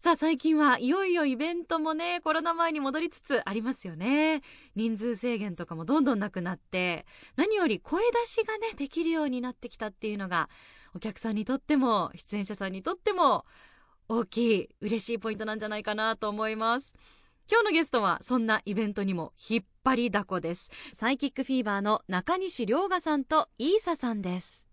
さあ最近はいよいよイベントもねコロナ前に戻りつつありますよね。人数制限とかもどんどんなくなって何より声出しがねできるようになってきたっていうのがお客さんにとっても出演者さんにとっても大きい嬉しいポイントなんじゃないかなと思います。今日のゲストはそんなイベントにも引っ張りだこです。サイキックフィーバーの中西涼賀さんとイーサさんです。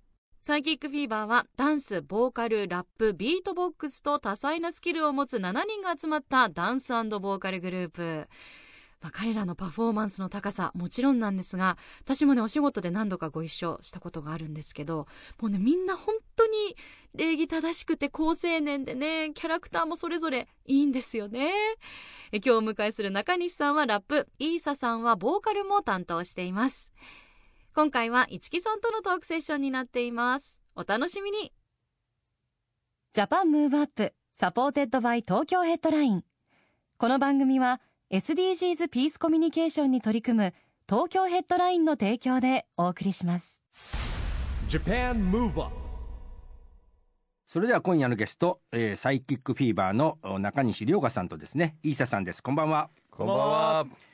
サイキックフィーバーはダンス、ボーカル、ラップ、ビートボックスと多彩なスキルを持つ7人が集まったダンスボーカルグループ。まあ、彼らのパフォーマンスの高さもちろんなんですが私もねお仕事で何度かご一緒したことがあるんですけどもうねみんな本当に礼儀正しくて好青年でねキャラクターもそれぞれいいんですよねえ今日お迎えする中西さんはラップイーサさんはボーカルも担当しています今回は一木さんとのトークセッションになっています。お楽しみに。 Japan Move Up supported by Tokyo Headline。この番組は SDGs ピースコミュニケーションに取り組む東京ヘッドラインの提供でお送りします。Japan Move Up それでは今夜のゲスト、えー PSYCHIC FEVER のお中西椋雅さんとですね WEESA さんです。こんばんは。こんばんは。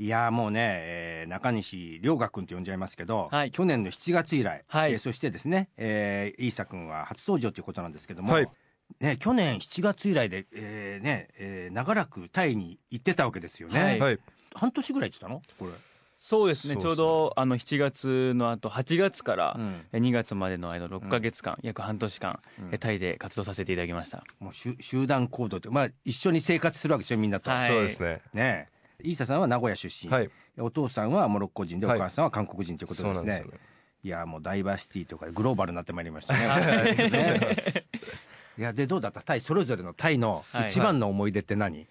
いやーもうね、えー中西涼賀君と呼んじゃいますけど、はい。去年の7月以来、はい。えーそしてですね、えー、イーサ君は初登場ということなんですけども、はい。ね、去年7月以来で、えーねえー長らくタイに行ってたわけですよね、はい。はい。半年ぐらい行ってたの？これ、そうですね。ちょうどあの7月の後8月からうん。え2月までの間6ヶ月間、約半年間、うん。えタイで活動させていただきました。もう集集団行動って、まあ、一緒に生活するわけですよみんなと、はい。そうですね。ねイーサさんは名古屋出身、はい。お父さんはモロッコ人でおはい。母さんは韓国人ということですね、そうなんです。いやもうダイバーシティとかグローバルになってまいりましたね。い。やでどうだった？タイそれぞれのタイのはい一番の思い出って何、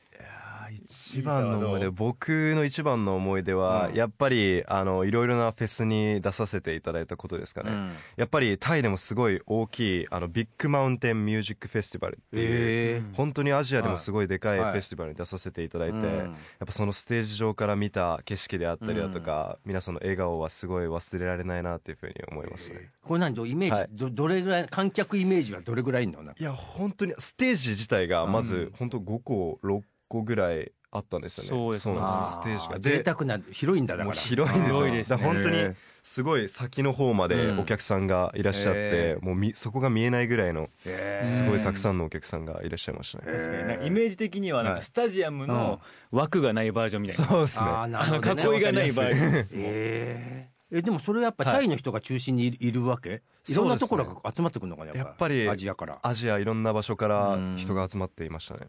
一番の思い出、僕の一番の思い出は、うん。やっぱり、あの、いろいろなフェスに出させていただいたことですかね。うん。やっぱりタイでもすごい大きい、あの、ビッグマウンテンミュージックフェスティバルっていう、え本当にアジアでもすごいでかいフはい。ェスティバルに出させていただいて、うん。やっぱそのステージ上から見た景色であったりだとか、皆さんの笑顔はすごい忘れられないなっていうふうに思いますね。これ何イメージ、はい。どどれぐらい観客イメージはどれぐらいいんのいや、本当に、ステージ自体がまうん。ず、本当5個、6個ぐらいあったんですよね。そうですステージが。贅沢な広いんだだから。広いんですよ。すね。本当に、すごい先の方までお客さんがいらっしゃって、へー。もうみそこが見えないぐらいの、えすごいたくさんのお客さんがいらっしゃいましたね。イメージ的にはなんはい。かスタジアムの枠がないバージョンみたいな、そうですね。あーなあのるほどね。囲いがないバージョン。ですえー。えでもそれはやっぱタイの人が中心にいる,、わけ？いろんなところが集まってくるのかねやっぱり。アジアから。アジアいろんな場所から人が集まっていましたね。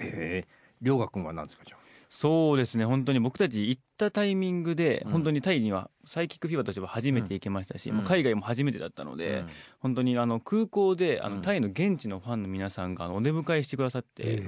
ええ涼河君は何ですかじゃあ？そうですね。本当に僕たち行ったタイミングで、うん。本当にタイにはサイキックフィーバーとしては初めて行けましたし、うん。もう海外も初めてだったので、本当にあの空港であうん。のタイの現地のファンの皆さんがお出迎えしてくださって、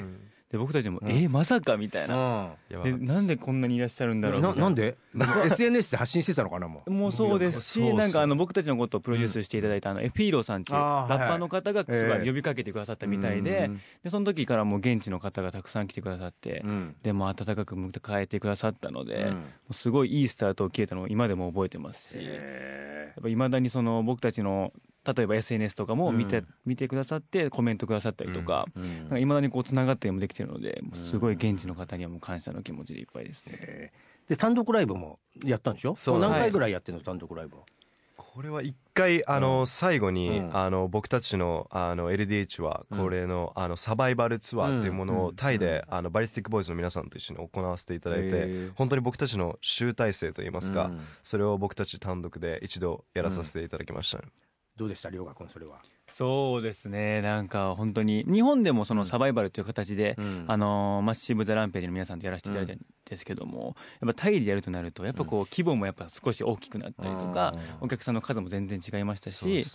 で僕たちも、うん。えーまさかみたいな、でなんでこんなにいらっしゃるんだろうないな。んで？SNS で発信してたのかなもう。もうそうです。し、なんかあの僕たちのことをプロデュースしていただいたあのエフィーロさんっていうラッパーの方がすはいごい呼びかけてくださったみたいで、でその時からもう現地の方がたくさん来てくださって、うん。でも温かく迎えてくださったので、すごいいいスタートを切れたのを今でも覚えてますし、えやっぱ未だにその僕たちの例えば SNS とかも見て,、うん。見てくださってコメントくださったりとか。ーうん。なんか未だにこうつながってもできてるので、もうすごい現地の方にはもう感謝の気持ちでいっぱいですね。えーで単独ライブもやったんでしょ？そう何回ぐらいやってんの単独ライブは？これは一回あの最後に、うん。あの僕たちのあの LDH はこれの,、あのサバイバルツアーっていうものうん。をタイで、あのバリスティックボーイズの皆さんと一緒に行わせていただいて、本当に僕たちの集大成といいますか、うん。それを僕たち単独で一度やらさせていただきました。ね、どうでした？涼河君それは、そうですね。なんか本当に日本でもそのサバイバルという形で、うん。あのマッシブ・ザ・ランページの皆さんとやらせていただいたんですけども、やっぱタイでやるとなるとやっぱこう規模もやっぱ少し大きくなったりとか、お客さんの数も全然違いましたし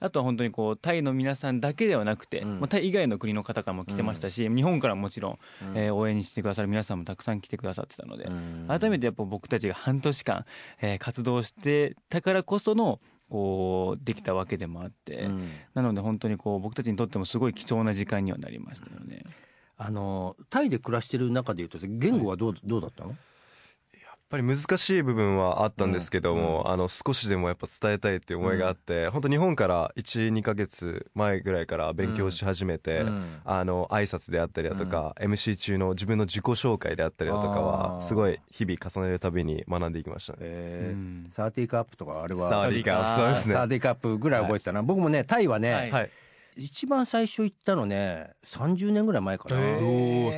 あとは本当にこうタイの皆さんだけではなくて、うん。まあ、タイ以外の国の方からも来てましたし、日本からももちろん、えー応援してくださる皆さんもたくさん来てくださってたので、改めてやっぱ僕たちが半年間、えー活動してたからこそのこうできたわけでもあって、なので本当にこう僕たちにとってもすごい貴重な時間にはなりましたよね。あのタイで暮らしてる中でいうと言語はどう,、どうだったの？ぱり難しい部分はあったんですけども、あの少しでもやっぱ伝えたいっていう思いがあって、本当日本から12ヶ月前ぐらいから勉強し始めて、うん。あの挨拶であったりだとか、MC 中の自分の自己紹介であったりだとかはすごい日々重ねるたびに学んでいきましたね。えー。うん。サーティーカップとかあれは。サーディーカーそうですね。サーティーカップぐらい覚えてたな、僕もねタイはね、はい。はい。一番最初行ったのね30年ぐらい前かな、へー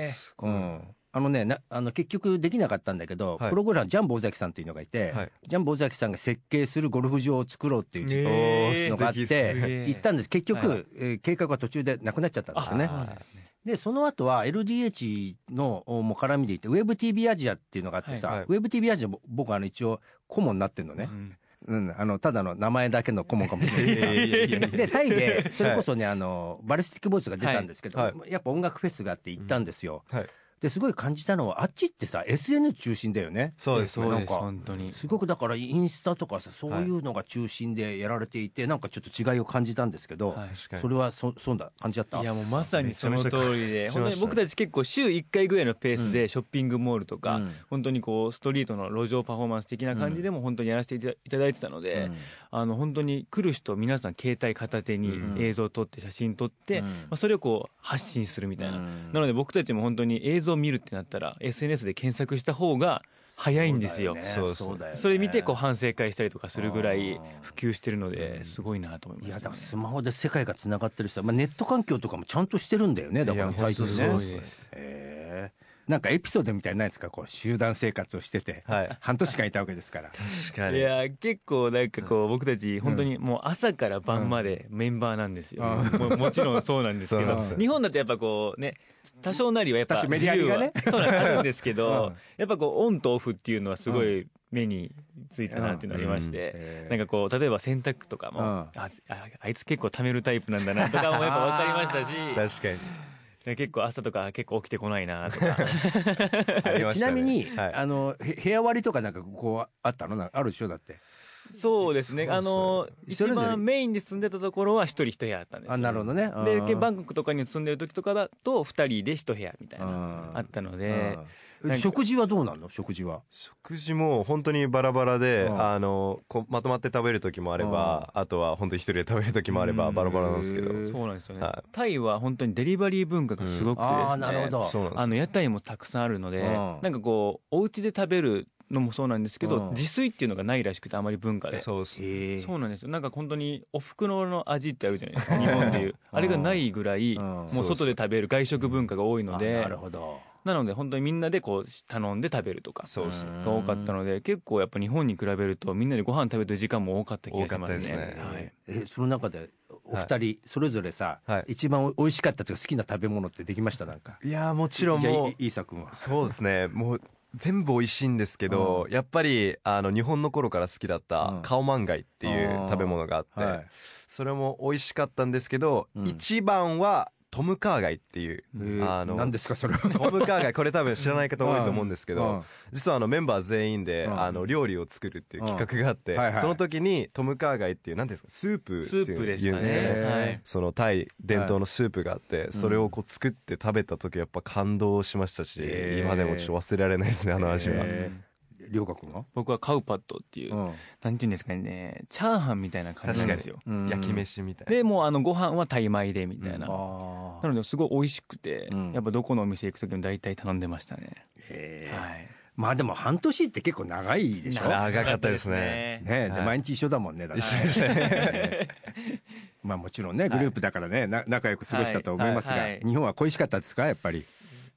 あのねなあの結局できなかったんだけど、はい。プロゴルファージャンボ尾崎さんというのがいて、はい。ジャンボ尾崎さんが設計するゴルフ場を作ろうっていうのがあって行ったんです。結局、はいえー計画は途中でなくなっちゃったんですよね。でその後は LDH のおもう絡みでいて WebTV アジアっていうのがあってさ、はいはい。WebTV アジアも僕はあの一応顧問になってるのね、うん。うん、あのただの名前だけの顧問かもしれない。でタイでそれこそねあのバルスティックボイスが出たんですけど、はい。やっぱ音楽フェスがあって行ったんですよ、はい。ですごい感じたのはあっちってさ SN 中心だよね。そうですね。そうですなんか本当に。すごくだからインスタとかさそういうのが中心でやられていて、なんかちょっと違いを感じたんですけど、はい。それはそそんな感じだった？いやもうまさにその通りで。本当に僕たち結構週1回ぐらいのペースでショッピングモールとか、うん。本当にこうストリートの路上パフォーマンス的な感じでも本当にやらせていただいてたので、あの本当に来る人皆さん携帯片手にうん映像を撮って写真撮って、うん。まあ、それをこう発信するみたいな、うん。なので僕たちも本当に映像を見るってなったら SNS で検索した方が早いんですよ。それ見てこう反省会したりとかするぐらい普及してるのですごいなと思いまいやした、ねだからスマホで世界がつながってるしさ、まあ、ネット環境とかもちゃんとしてるんだよねだからいやタイってね本当そうです。へえなんかエピソードみたいないですか？こう集団生活をしてて、はい。半年間いたわけですから。確かに。いや結構なんかこう僕たち本当にもう朝から晩までメンバーなんですよ、うん。もうもちろんそうなんですけど。日本だとやっぱこうね多少なりはやっぱメディアリがね。自由はそうなんあるんですけど、うん。やっぱこうオンとオフっていうのはすごい目についたなっていうのありまして、うん。なんかこう例えば洗濯とかも、うん。あああいつ結構貯めるタイプなんだなとかもやっぱ分かりましたし。確かに。結構朝とか結構起きてこないなとか。ちなみに、はい。あのへ部屋割りとかなんかこうあったの？なあるでしょ？だって そうですね。あの一番メインで住んでたところは一人一部屋。あったんですよあなるほどね。でうん。バンコクとかに住んでる時とかだと2人で一部屋みたいなうん。あったので。食事はどうなの？食事は。食事も本当にバラバラで、うん。あのこまとまって食べる時もあれば、あとは本当に一人で食べる時もあれば、うんバラバラなんですけど、そうなんですよね。はい。タイは本当にデリバリー文化がすごくてですねああなるほどそうなんですあの屋台もたくさんあるのでうんなんかこうお家で食べるのもそうなんですけどうん。自炊っていうのがないらしくてあまり文化で。そうそうなんです。よなんか本当にお袋の味ってあるじゃないですか日本でいう。あれがないぐらいうん。もう外で食べる外食文化が多いのあでなるほど。なので本当にみんなでこう頼んで食べるとかそうです。が多かったので結構やっぱ日本に比べるとみんなでご飯食べてる時間も多かった気がしますね。すね。はい。えその中でお二人それぞれさ、はい。一番お美味しかったというか好きな食べ物ってできました？なんか。いやーもちろんもういいいさくんは。そうですね。もう全部美味しいんですけど、やっぱりあの日本の頃から好きだったうん。カオマンガイっていう食べ物があって、はい。それも美味しかったんですけど、うん。一番はトムカーガイっていう、えーあの何ですかそれは。トムカーガイこれ多分知らない方多いと思うんですけど、うん。実はあのメンバー全員で、うん。あの料理を作るっていう企画があって、その時にトムカーガイっていう何ていうんですかスープってスープでしたね。言うんですけど、へそのタイ伝統のスープがあって、それをこう作って食べた時やっぱ感動しましたし、今でもちょっと忘れられないですねあの味は、へりょうかくんは、僕はカウパットっていう、うん。なんていうんですかねチャーハンみたいな感じなんですよ。うん。焼き飯みたいな。でもうあのご飯はタイ米でみたいな、あなのですごい美味しくて、うん。やっぱどこのお店行く時も大体頼んでましたね。へえはい。まあでも半年って結構長いでしょ？ね。長かったですね。えではい。毎日一緒だもんねだって一緒でしたね。まあもちろんねグループだからねな仲良く過ごしたと思いますが、はい。はい。日本は恋しかったですかやっぱり？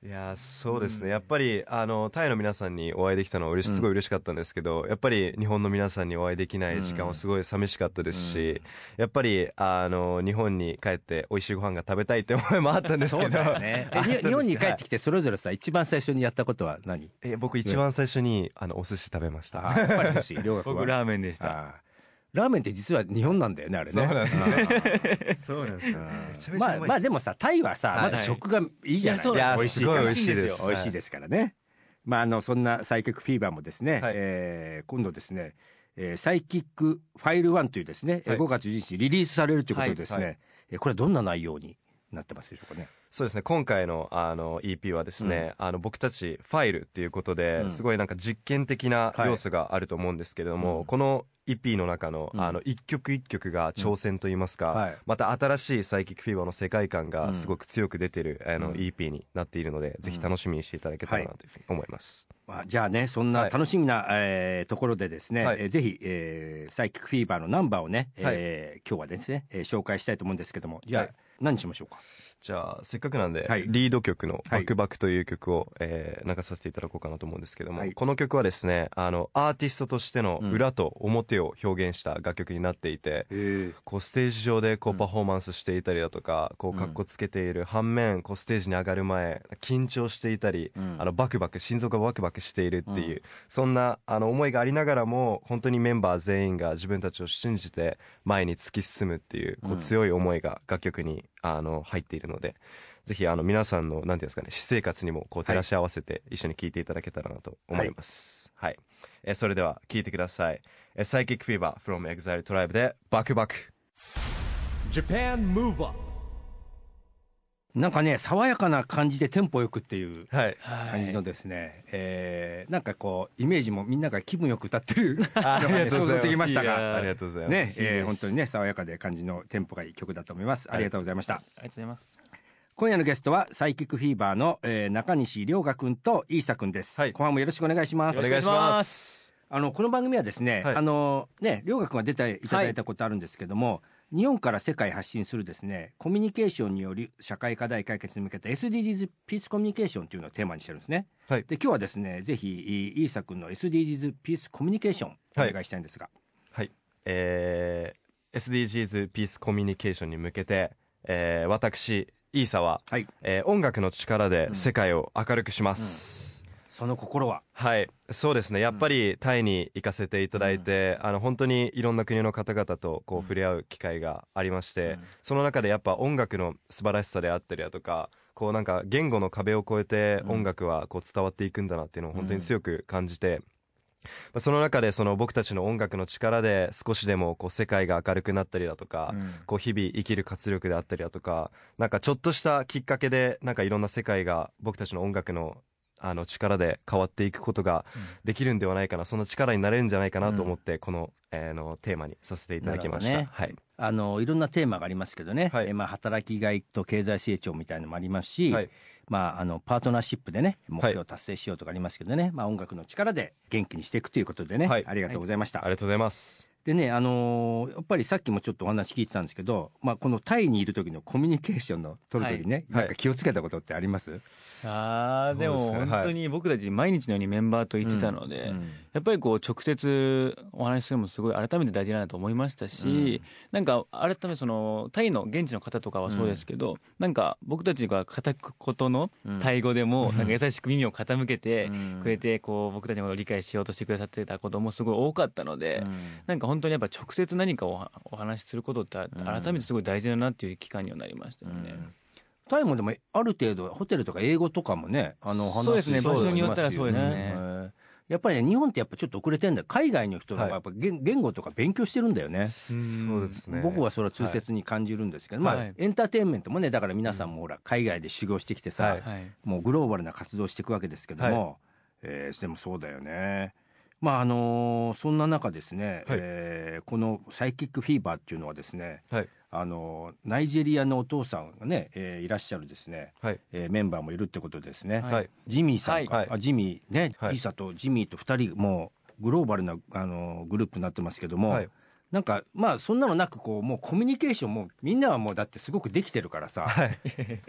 いやーそうですね、やっぱりあのタイの皆さんにお会いできたのは嬉しすごい嬉しかったんですけど、やっぱり日本の皆さんにお会いできない時間はすごい寂しかったですし、やっぱりあの日本に帰って美味しいご飯が食べたいって思いもあったんですけど。ね。日本に帰ってきてそれぞれさ一番最初にやったことは何？え僕一番最初にあのお寿司食べました。あやっぱり寿司 僕ラーメンでした。あラーメンって実は日本なんだよねあれね。そうなんですねそまあうまあでもさタイはさはいまだ食がいいじゃない、いやそうなん美味しい美味しいです美味しいですからね、まああのそんなサイキックフィーバーもですね、はい。えー今度ですね、えーサイキックファイル1というですね、えーはい。5月11日にリリースされるということでですね、はいはえーこれはどんな内容になってますでしょうかねそうですね。今回のあの EP はですね、あの僕たちファイルっていうことで、うん。すごいなんか実験的な要素があると思うんですけれども、うん。この EP の中の,、うん。あの一曲一曲が挑戦といいますか、はい。また新しいサイキックフィーバーの世界観うん。がすごく強く出てる、あのうん。EP になっているので、ぜひ楽しみにしていただけたらなというふうに思います。まあ、じゃあねそんなはい。楽しみな、えーところでですね、はい。えーぜひ、えーサイキックフィーバーのナンバーをね、えー今日はですね、えー紹介したいと思うんですけどもじゃあ、はい。何にしましょうか？じゃあせっかくなんで、はい。リード曲の「はい。バクバク」という曲を、えー流させていただこうかなと思うんですけども、はい。この曲はですねあのアーティストとしての裏と表を表現した楽曲になっていて、こうステージ上でこううん。パフォーマンスしていたりだとか、こううん。かっこつけている反面こうステージに上がる前緊張していたり、あのバクバク心臓がバクバクしているっていう、うん。そんなあの思いがありながらも本当にメンバー全員が自分たちを信じて前に突き進むっていうこううん。強い思いが楽曲にあの入っているので。ぜひあの皆さんのなんていうんですかね私生活にもこう照らし合わせて一緒に聴いていただけたらなと思います。はい、えそれでは聴いてください。えサイキックフィーバー from Exile Tribe でバクバク。Japan Move Up なんかね爽やかな感じでテンポよくっていうはい。感じのですね、えーなんかこうイメージもみんなが気分よく歌ってるありがとうござい ましたが。ありがとうございねます。えー本当にね爽やかで感じのテンポがいい曲だと思います。ありがとうございました、ありがとうございます。今夜のゲストはサイキックフィーバーの、えー中西涼河君とイーサ君です、はい。後半もよろしくお願いします。お願いします。あのこの番組はですね、はい。あのね涼河君が出ていただいたことあるんですけども、日本から世界発信するですねコミュニケーションによる社会課題解決に向けた SDGs ピースコミュニケーションというのをテーマにしてるんですね。はいで今日はですねぜひイーサ君の SDGs ピースコミュニケーションおはい願いしたいんですが、はい。えー、SDGs ピースコミュニケーションに向けて、えー、私、イーサは、はいえー音楽の力で世界を明るくします。その心は？はい、そうですね。やっぱりタイに行かせていただいて、あの本当にいろんな国の方々とこう触れ合う機会がありまして、その中でやっぱ音楽の素晴らしさであったりだとか、こうなんか言語の壁を越えて音楽はこう伝わっていくんだなっていうのを本当に強く感じて。まあその中でその僕たちの音楽の力で少しでもこう世界が明るくなったりだとか、こう日々生きる活力であったりだとかなんかちょっとしたきっかけでなんかいろんな世界が僕たちの音楽のあの力で変わっていくことができるんではないかな、そんな力になれるんじゃないかなと思って、この,、えーのテーマにさせていただきました、なるほはい。あのいろんなテーマがありますけどね、はい。えーまあ、働きがいと経済成長みたいのもありますし、はい。まあ、あのパートナーシップでね目標を達成しようとかありますけどね、まあ、音楽の力で元気にしていくということでね、はい。ありがとうございました。ありがとうございますでね、あのーやっぱりさっきもちょっとお話聞いてたんですけど、まあ、このタイにいる時のコミュニケーションの取る時にね、はい。なんか気をつけたことってあります、あーでもそうですね本当に僕たち毎日のようにメンバーと行ってたので、やっぱりこう直接お話しするのもすごい改めて大事だなと思いましたし、なんか改めてそのタイの現地の方とかはそうですけど、なんか僕たちが片言のタイ語でもなんか優しく耳を傾けてくれてこう僕たちのことを理解しようとしてくださってたこともすごい多かったので、なんか本当にやっぱ直接何かをお話しすることって改めてすごい大事だなっていう期間にはなりましたよね。タイもでもある程度ホテルとか英語とかもねあの話そうですねしますよ場所によったらそうですね。やっぱりね日本ってやっぱちょっと遅れてんだよ。海外の人がやっぱ言,、言語とか勉強してるんだよね。そうですね。僕はそれは痛切に感じるんですけど、まあ、はいエンターテインメントもねだから皆さんもほら海外で修行してきてさ、はい。はい。もうグローバルな活動をしていくわけですけども、えーでもそうだよね。まああのそんな中ですね、はい。えーこのサイキックフィーバーっていうのはですね、はい。あのナイジェリアのお父さんがね、えーいらっしゃるですね、はい。えーメンバーもいるってことですね。はい。はいジミーさんか、はい。あジミー。ね、はい。イーサとジミーと2人もうグローバルなあのグループになってますけども、はいなんかまあそんなのなくこうもうコミュニケーションもみんなはもうだってすごくできてるからさ、はい。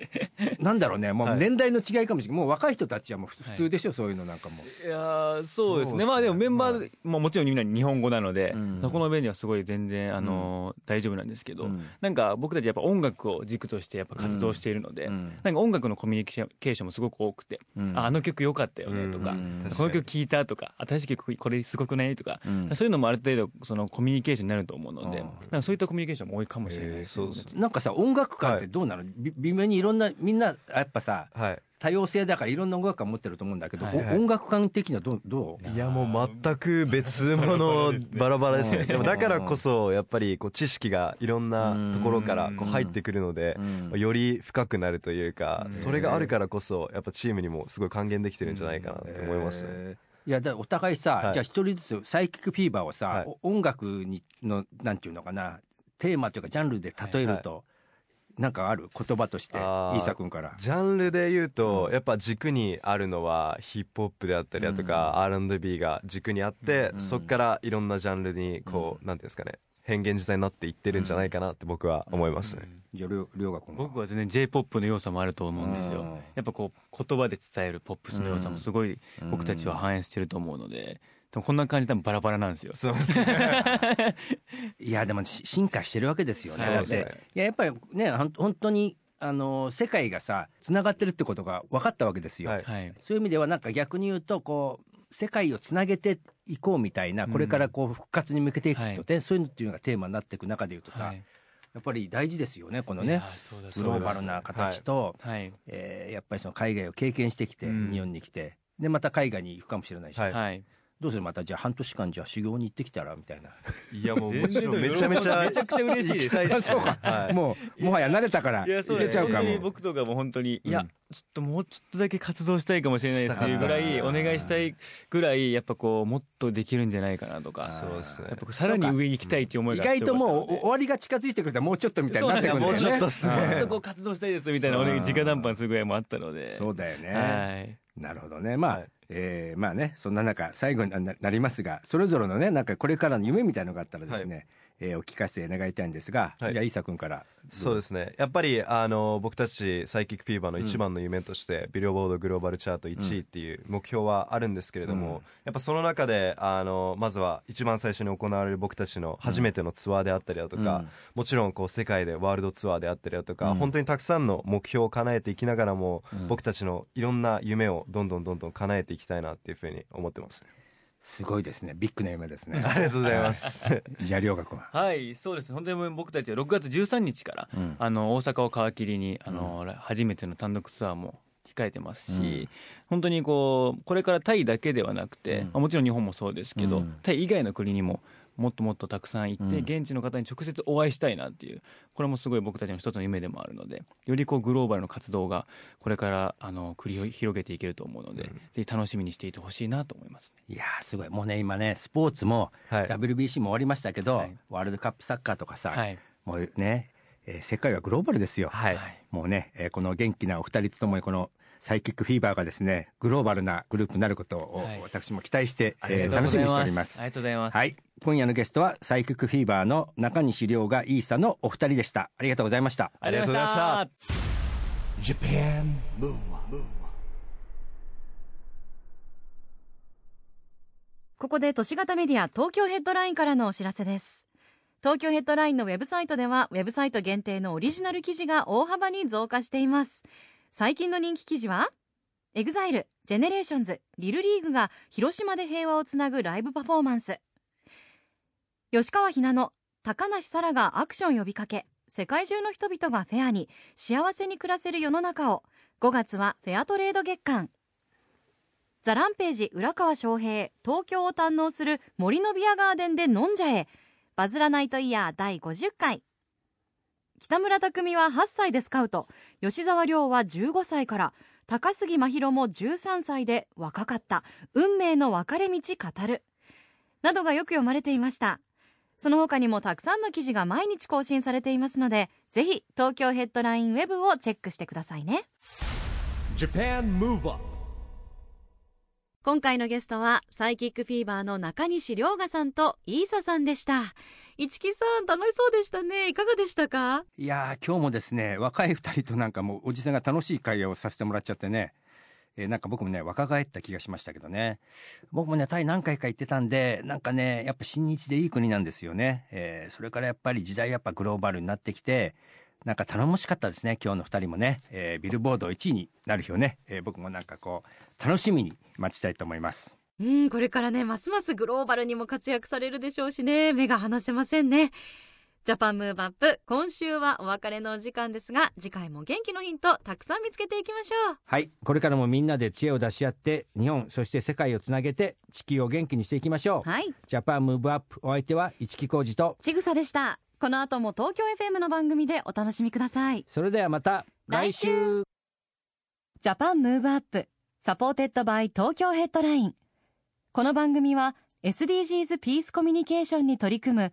なんだろうね。もうはい。年代の違いかもしれない。もう若い人たちはもう普普通でしょ、そういうのなんかも。ういやーそうですね。ね。まあでもメンバー、まあ、もちろんみんな日本語なので、うん。そこの面ではすごい全然、あのー大丈夫なんですけど、うん。なんか僕たちやっぱ音楽を軸としてやっぱ活動しているので、うん。なんか音楽のコミュニケーションもすごく多くて、うん。ああの曲良かったよねとか、この曲聴いたとか新しい曲これすごくない？とか、うん。そういうのもある程度そのコミュニケーションになると思うので、うんなんかそういったコミュニケーションも多いかもしれないですね、えーそうそうなんかさ音楽館ってどうなの、び微妙にいろんなみんなやっぱさはい。多様性だからいろんな音楽館持ってると思うんだけど、はいお音楽館的にはどうどう？いやもう全く別物バラバラですね。でもだからこそやっぱりこう知識がいろんなところからこう入ってくるのでうん。より深くなるというかうん。それがあるからこそやっぱチームにもすごい還元できてるんじゃないかなって思いますね。えーいやだお互いさ、はい。じゃあ一人ずつサイキックフィーバーをさ、はい。お音楽にのなんていうのかなテーマというかジャンルで例えると、なんかある？言葉としてイあー。ーサ君から。ジャンルで言うとやっぱ軸にあるのはヒップホップであったりだとか R&B が軸にあってうん。そこからいろんなジャンルにこうなんていうんですかね変幻自在になっていってるんじゃないかなって僕は思います。ねじゃありょうが僕は全然 j p o p の要素もあると思うんですよ、うん。やっぱこう言葉で伝えるポップスの要素もすごい僕たちは反映してると思うのででもこんな感じで多分バラバラなんですよ。そうですね。いやでもし進化してるわけですよね。そうですね。ていややっぱりねほん本当にあの世界がさつながってるってことが分かったわけですよ。はい。はい。そういう意味ではなんか逆に言うとこう世界をつなげていこうみたいなこれからこう復活に向けていくとね、そういうのっていうのがテーマになっていく中で言うとさ、はい。やっぱり大事ですよねこのね。グローバルな形と、はい。えーやっぱりその海外を経験してきて、うん。日本に来てでまた海外に行くかもしれないし、はい。はいどうする？またじゃあ半年間じゃあ修行に行ってきたらみたいな。いやもうめちゃめちゃめちゃくちゃ嬉しい。ですそうか、はい。もうもはや慣れたからいやそういけちゃうかも。僕とかも本当に、いやうんちょっともうちょっとだけ活動したいかもしれないっていうぐらいお願いしたいぐらいやっぱこうもっとできるんじゃないかなとか。そう。ですねやっぱさらに上に行きたいっていう思い意が外ともう終わりが近づいてくるともうちょっとみたいになってくるんだ。よ。ね。もうちょっとっすねもうちょっとこう活動したいですみたいなお願い直談判するぐらいもあったので。そうだよね、はい。なるほどね。まあ、はいえーまあねそんな中最後になりますがそれぞれのねなんかこれからの夢みたいのがあったらですね、えーお聞かせ願いたいんですが、はい。じゃあ伊佐君からそうですね。やっぱりあの僕たちサイキックフィーバーの一番の夢として、ビルボードグローバルチャート1位っていう目標はあるんですけれども、うん。やっぱその中であのまずは一番最初に行われる僕たちの初めてのツアーであったりだとか、うん。もちろんこう世界でワールドツアーであったりだとか、うん。本当にたくさんの目標を叶えていきながらも、うん。僕たちのいろんな夢をどんどんどんどん叶えていきたいなっていうふうに思ってますねすごいですね。ビッグな夢ですね。ありがとうございます。じゃあ涼河君は、はいそうです。ね本当に僕たちは6月13日から、うん。あの大阪を皮切りにあの、初めての単独ツアーも控えてますし、うん。本当にこうこれからタイだけではなくて、うん。まあもちろん日本もそうですけど、うん。タイ以外の国にももっともっとたくさん行って、うん。現地の方に直接お会いしたいなっていうこれもすごい僕たちの一つの夢でもあるのでよりこうグローバルの活動がこれからあの繰り広げていけると思うので、ぜひ楽しみにしていてほしいなと思います、ね、いやーすごい。もうね今ねスポーツも、はい。WBC も終わりましたけど、はい。ワールドカップサッカーとかさ、はい。もうね、えー世界はグローバルですよ。はい。もうね、えーこの元気なお二人とともにこのサイキックフィーバーがですねグローバルなグループになることをはい。私も期待して、ありがとうえー楽しみにしております。あ。りがとうございます。はい、今夜のゲストはサイキックフィーバーの中西亮がイーサのお二人でした。ありがとうございました。ありがとうございました。ありがとう Japan Move Up ここで都市型メディア東京ヘッドラインからのお知らせです。東京ヘッドラインのウェブサイトではウェブサイト限定のオリジナル記事が大幅に増加しています。最近の人気記事は EXILE、 GENERATIONS、LIL LEAGUE が広島で平和をつなぐライブパフォーマンス吉川ひなの、高梨沙羅がアクション呼びかけ世界中の人々がフェアに幸せに暮らせる世の中を5月はフェアトレード月間。 THE RAMPAGE 浦川翔平東京を堪能する森のビアガーデンで飲んじゃえバズらナイトイヤー第50回。北村匠海は8歳でスカウト。吉沢亮は15歳から。高杉真宙も13歳で若かった。運命の分かれ道語る。などがよく読まれていました。その他にもたくさんの記事が毎日更新されていますのでぜひ東京ヘッドラインウェブをチェックしてくださいね。Japan Move Up 今回のゲストはサイキックフィーバーの中西涼賀さんとイーサさんでした。市木さん楽しそうでしたね。いかがでしたか？いやー今日もですね若い二人となんかもうおじさんが楽しい会話をさせてもらっちゃってねえーなんか僕もね若返った気がしましたけどね。僕もねタイ何回か行ってたんでなんかねやっぱ親日でいい国なんですよね、えーそれからやっぱり時代やっぱグローバルになってきてなんか頼もしかったですね今日の二人もね、えービルボード1位になる日をね、えー僕もなんかこう楽しみに待ちたいと思います。うんこれからねますますグローバルにも活躍されるでしょうしね。目が離せませんね。ジャパンムーブアップ今週はお別れのお時間ですが次回も元気のヒントたくさん見つけていきましょう。はい。これからもみんなで知恵を出し合って日本そして世界をつなげて地球を元気にしていきましょう、はい。ジャパンムーブアップお相手は市木浩二とちぐさでした。この後も東京 FM の番組でお楽しみください。それではまた来週。Japan Move Up supported by Tokyo Headline。この番組は SDGs ピースコミュニケーションに取り組む